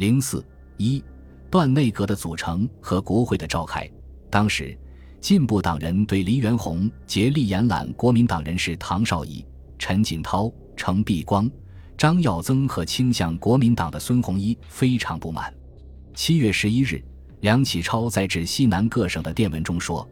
零四一，段内阁的组成和国会的召开。当时，进步党人对黎元洪竭力延揽国民党人士唐绍仪、陈锦涛、程璧光、张耀曾和倾向国民党的孙洪一非常不满。七月十一日，梁启超在致西南各省的电文中说：“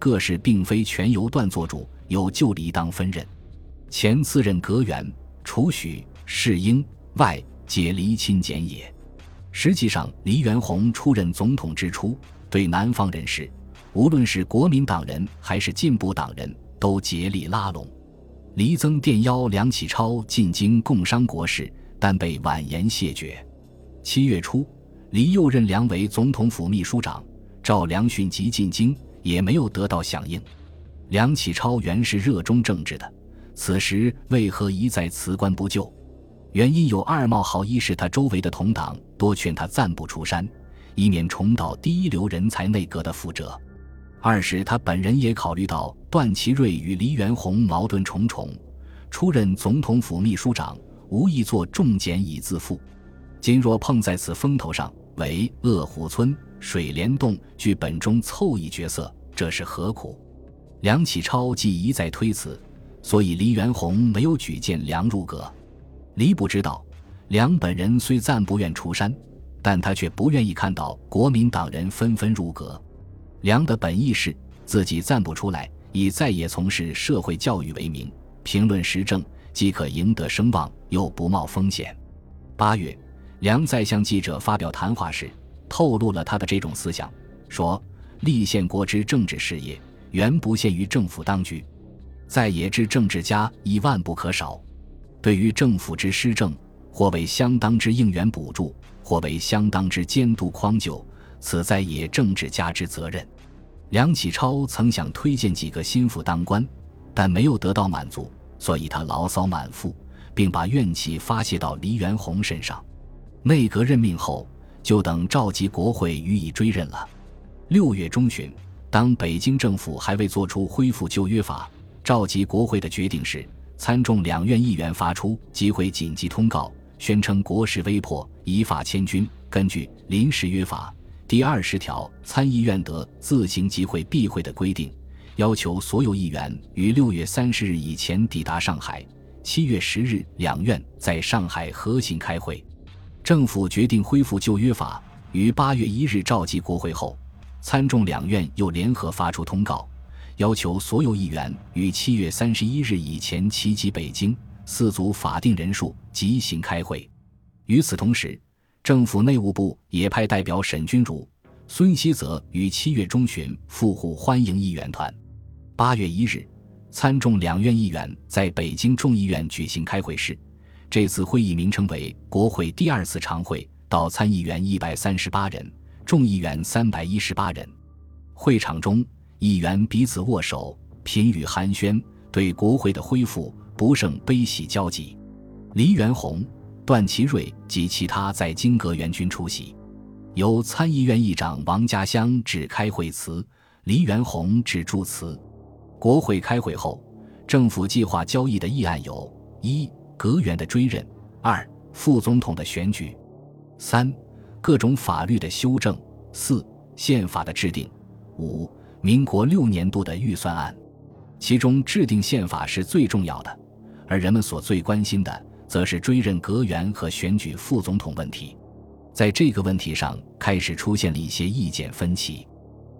各市并非全由段做主，有就理当分任。前次任阁员、除许、世英外，皆离亲简也。”实际上，黎元洪出任总统之初，对南方人士，无论是国民党人还是进步党人，都竭力拉拢。黎增电邀梁启超进京共商国事，但被婉言谢绝。七月初。黎又任梁为总统府秘书长，召梁迅即进京，也没有得到响应。梁启超原是热衷政治的，此时为何一再辞官不就？原因有二：冒好一是他周围的同党多劝他暂不出山，以免重蹈第一流人才内阁的覆辙；二是他本人也考虑到段祺瑞与黎元洪矛盾重重，出任总统府秘书长，无意做重检以自负。今若碰在此风头上，为鄂虎村、水帘洞剧本中凑一角色，这是何苦？梁启超既一再推辞，所以黎元洪没有举荐梁入阁。黎不知道，梁本人虽暂不愿出山，但他却不愿意看到国民党人纷纷入阁。梁的本意是自己暂不出来，以在野从事社会教育为名，评论时政，既可赢得声望，又不冒风险。八月。梁在向记者发表谈话时，透露了他的这种思想，说：“立宪国之政治事业，原不限于政府当局，在野之政治家亦万不可少。对于政府之施政，或为相当之应援补助，或为相当之监督匡救，此在也政治家之责任。”梁启超曾想推荐几个心腹当官，但没有得到满足，所以他牢骚满腹，并把怨气发泄到黎元洪身上。内阁任命后，就等召集国会予以追认了。六月中旬，当北京政府还未做出恢复旧约法、召集国会的决定时，参众两院议员发出集会紧急通告，宣称国事危迫，依法迁军。根据临时约法第二十条，参议院得自行集会闭会的规定，要求所有议员于六月三十日以前抵达上海。七月十日，两院在上海合行开会。政府决定恢复旧约法，于八月一日召集国会后，参众两院又联合发出通告，要求所有议员于七月三十一日以前齐集北京，四组法定人数即行开会。与此同时，政府内务部也派代表沈钧儒、孙希泽于七月中旬赴沪欢迎议员团。八月一日，参众两院议员在北京众议院举行开会时。这次会议名称为国会第二次常会，到参议员一百三十八人，众议员三百一十八人。会场中，议员彼此握手，频语寒暄，对国会的恢复不胜悲喜交集。黎元洪、段祺瑞及其他在京阁员军出席，由参议院议长王家乡致开会词，黎元洪致祝词。国会开会后，政府计划交易的议案有：一。阁员的追认，二副总统的选举，三各种法律的修正，四宪法的制定，五民国六年度的预算案。其中制定宪法是最重要的，而人们所最关心的，则是追认阁员和选举副总统问题。在这个问题上，开始出现了一些意见分歧。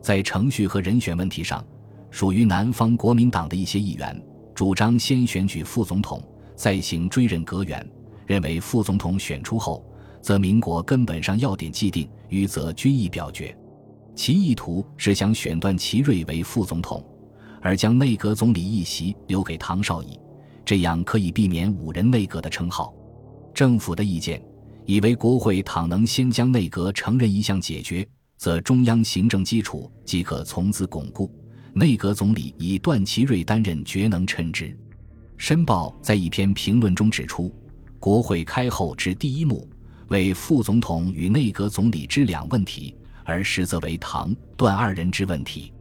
在程序和人选问题上，属于南方国民党的一些议员主张先选举副总统。再行追认阁员，认为副总统选出后，则民国根本上要点既定，余则均已表决。其意图是想选段祺瑞为副总统，而将内阁总理一席留给唐绍仪，这样可以避免五人内阁的称号。政府的意见以为，国会倘能先将内阁承认一项解决，则中央行政基础即可从此巩固。内阁总理以段祺瑞担任，绝能称职。《申报》在一篇评论中指出，国会开后之第一幕为副总统与内阁总理之两问题，而实则为唐段二人之问题。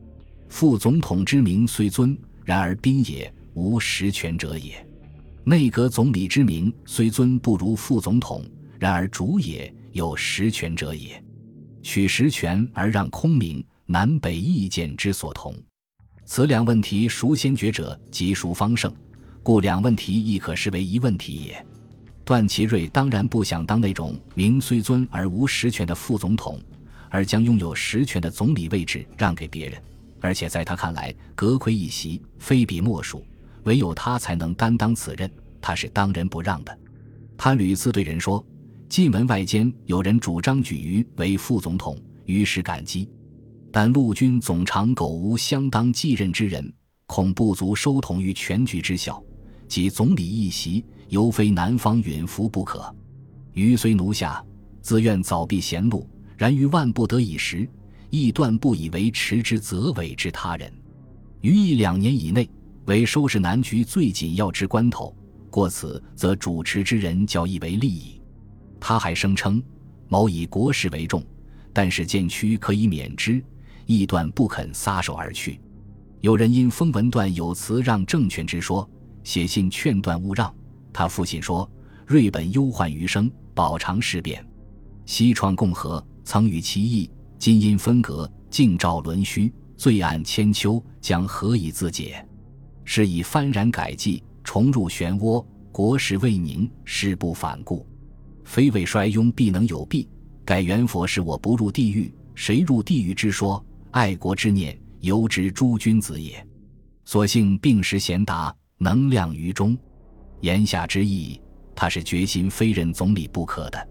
副总统之名虽尊，然而宾也，无实权者也；内阁总理之名虽尊，不如副总统，然而主也，有实权者也。取实权而让空名，南北意见之所同。此两问题，孰先决者，即孰方胜。故两问题亦可视为一问题也。段祺瑞当然不想当那种名虽尊而无实权的副总统，而将拥有实权的总理位置让给别人。而且在他看来，阁魁一席非彼莫属，唯有他才能担当此任，他是当仁不让的。他屡次对人说：“近门外间有人主张举于为副总统，于是感激。但陆军总长苟无相当继任之人，恐不足收统于全局之效。即总理一席，犹非南方允服不可。余虽奴下，自愿早避贤路，然于万不得已时。”亦断不以为持之则委之他人，于一两年以内为收拾南局最紧要之关头，过此则主持之人较易为利矣。他还声称某以国事为重，但是见区可以免之，亦断不肯撒手而去。有人因封文段有词让政权之说，写信劝段勿让。他父亲说：“瑞本忧患余生，保长事变，西创共和，曾与其意。”今因分隔，镜照轮虚，罪案千秋，将何以自解？是以幡然改计，重入漩涡。国事未宁，事不反顾，非为衰庸，必能有弊。改元佛是我不入地狱，谁入地狱之说？爱国之念，犹值诸君子也。所幸病时贤达，能量于中。言下之意，他是决心非任总理不可的。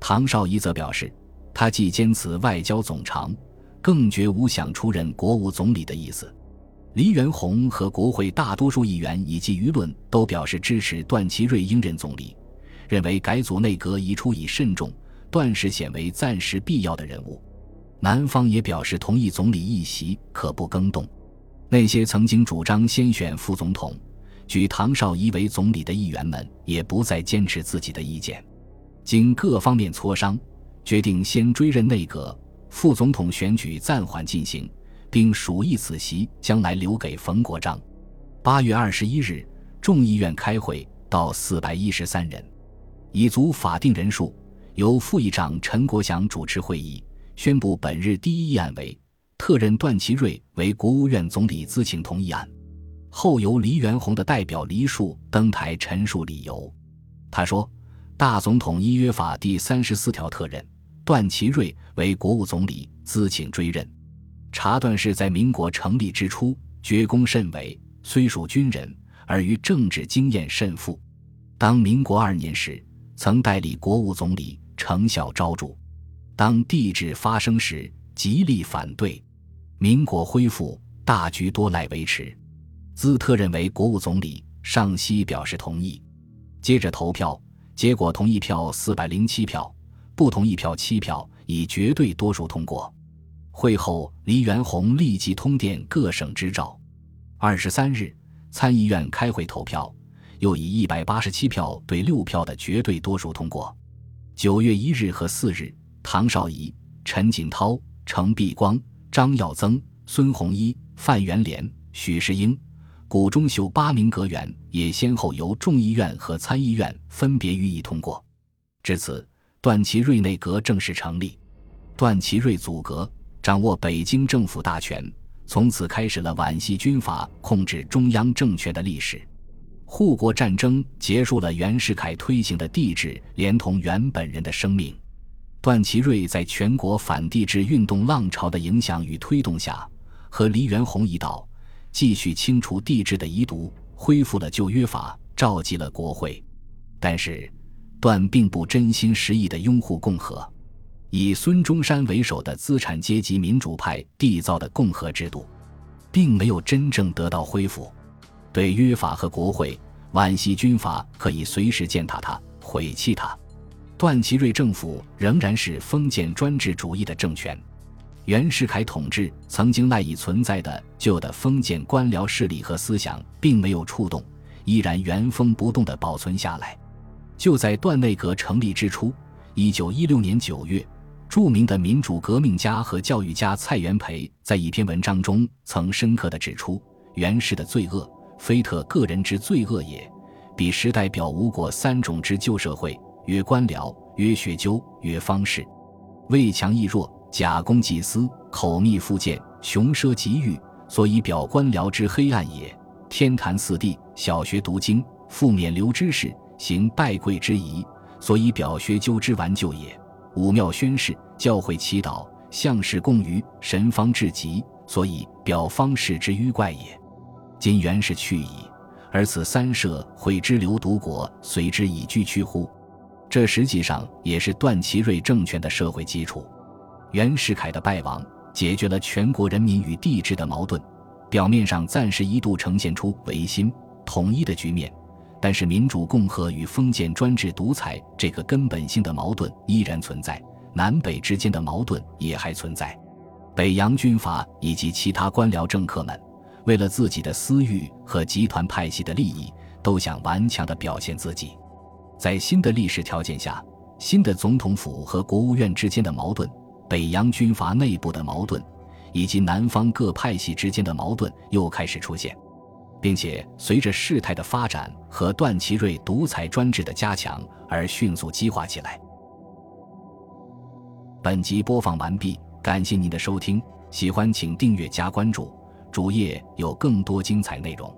唐绍仪则表示。他既兼此外交总长，更绝无想出任国务总理的意思。黎元洪和国会大多数议员以及舆论都表示支持段祺瑞应任总理，认为改组内阁宜出以慎重，段氏显为暂时必要的人物。南方也表示同意总理一席可不更动。那些曾经主张先选副总统、举唐绍仪为总理的议员们，也不再坚持自己的意见。经各方面磋商。决定先追认内阁，副总统选举暂缓进行，并署议此席将来留给冯国璋。八月二十一日，众议院开会，到四百一十三人，已足法定人数。由副议长陈国祥主持会议，宣布本日第一议案为特任段祺瑞为国务院总理咨请同意案。后由黎元洪的代表黎树登台陈述理由。他说：“大总统依约法第三十四条特任。”段祺瑞为国务总理，自请追任。查段氏在民国成立之初，爵功甚伟，虽属军人，而于政治经验甚富。当民国二年时，曾代理国务总理，成效昭著。当帝制发生时，极力反对。民国恢复，大局多赖维持，兹特认为国务总理。上西表示同意。接着投票，结果同意票四百零七票。不同意票七票，以绝对多数通过。会后，黎元洪立即通电各省支召。二十三日，参议院开会投票，又以一百八十七票对六票的绝对多数通过。九月一日和四日，唐绍仪、陈锦涛、程璧光、张耀曾、孙洪一、范元濂、许世英、谷中秀八名阁员也先后由众议院和参议院分别予以通过。至此。段祺瑞内阁正式成立，段祺瑞组阁，掌握北京政府大权，从此开始了皖系军阀控制中央政权的历史。护国战争结束了袁世凯推行的帝制，连同袁本人的生命。段祺瑞在全国反帝制运动浪潮的影响与推动下，和黎元洪一道，继续清除帝制的遗毒，恢复了旧约法，召集了国会。但是。段并不真心实意地拥护共和，以孙中山为首的资产阶级民主派缔造的共和制度，并没有真正得到恢复。对约法和国会，皖系军阀可以随时践踏它、毁弃它。段祺瑞政府仍然是封建专制主义的政权。袁世凯统治曾经赖以存在的旧的封建官僚势力和思想，并没有触动，依然原封不动地保存下来。就在段内阁成立之初，一九一六年九月，著名的民主革命家和教育家蔡元培在一篇文章中曾深刻地指出：“袁氏的罪恶，非特个人之罪恶也，彼时代表无过三种之旧社会，曰官僚，曰学究，曰方士。魏强亦弱，假公济私，口蜜腹剑，穷奢极欲，所以表官僚之黑暗也。天坛四帝，小学读经，复免流之事，行拜跪之仪，所以表学究之完旧也。武庙宣誓，教诲祈祷，相士共娱，神方至极，所以表方士之愚怪也。今原是去矣，而此三社会之流毒国，随之以居屈乎？这实际上也是段祺瑞政权的社会基础。袁世凯的败亡，解决了全国人民与帝制的矛盾。表面上暂时一度呈现出维新统一的局面，但是民主共和与封建专制独裁这个根本性的矛盾依然存在，南北之间的矛盾也还存在。北洋军阀以及其他官僚政客们，为了自己的私欲和集团派系的利益，都想顽强地表现自己。在新的历史条件下，新的总统府和国务院之间的矛盾，北洋军阀内部的矛盾。以及南方各派系之间的矛盾又开始出现，并且随着事态的发展和段祺瑞独裁专制的加强而迅速激化起来。本集播放完毕，感谢您的收听，喜欢请订阅加关注，主页有更多精彩内容。